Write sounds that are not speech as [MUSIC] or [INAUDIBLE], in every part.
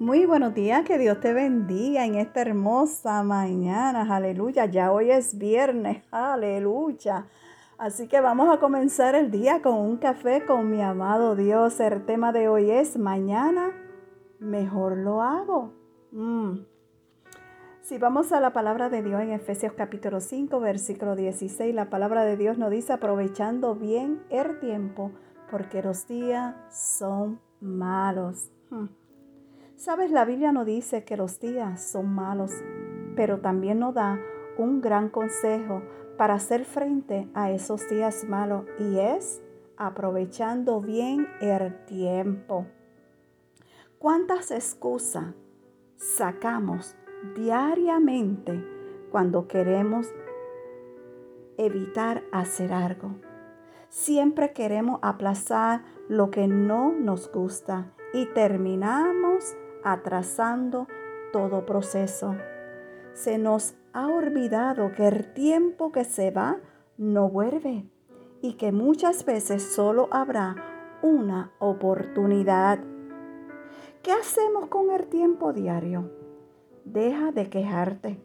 Muy buenos días, que Dios te bendiga en esta hermosa mañana, aleluya. Ya hoy es viernes, [LAUGHS] aleluya. Así que vamos a comenzar el día con un café con mi amado Dios. El tema de hoy es mañana, mejor lo hago. Mm. Si vamos a la palabra de Dios en Efesios capítulo 5, versículo 16, la palabra de Dios nos dice aprovechando bien el tiempo, porque los días son malos. Mm. Sabes, la Biblia no dice que los días son malos, pero también nos da un gran consejo para hacer frente a esos días malos y es aprovechando bien el tiempo. ¿Cuántas excusas sacamos diariamente cuando queremos evitar hacer algo? Siempre queremos aplazar lo que no nos gusta y terminamos atrasando todo proceso. Se nos ha olvidado que el tiempo que se va no vuelve y que muchas veces solo habrá una oportunidad. ¿Qué hacemos con el tiempo diario? Deja de quejarte.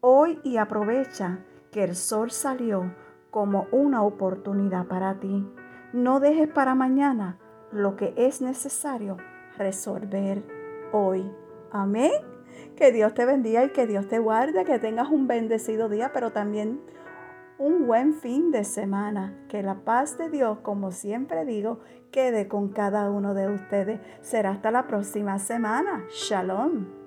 Hoy y aprovecha que el sol salió como una oportunidad para ti. No dejes para mañana lo que es necesario resolver hoy. Amén. Que Dios te bendiga y que Dios te guarde, que tengas un bendecido día, pero también un buen fin de semana. Que la paz de Dios, como siempre digo, quede con cada uno de ustedes. Será hasta la próxima semana. Shalom.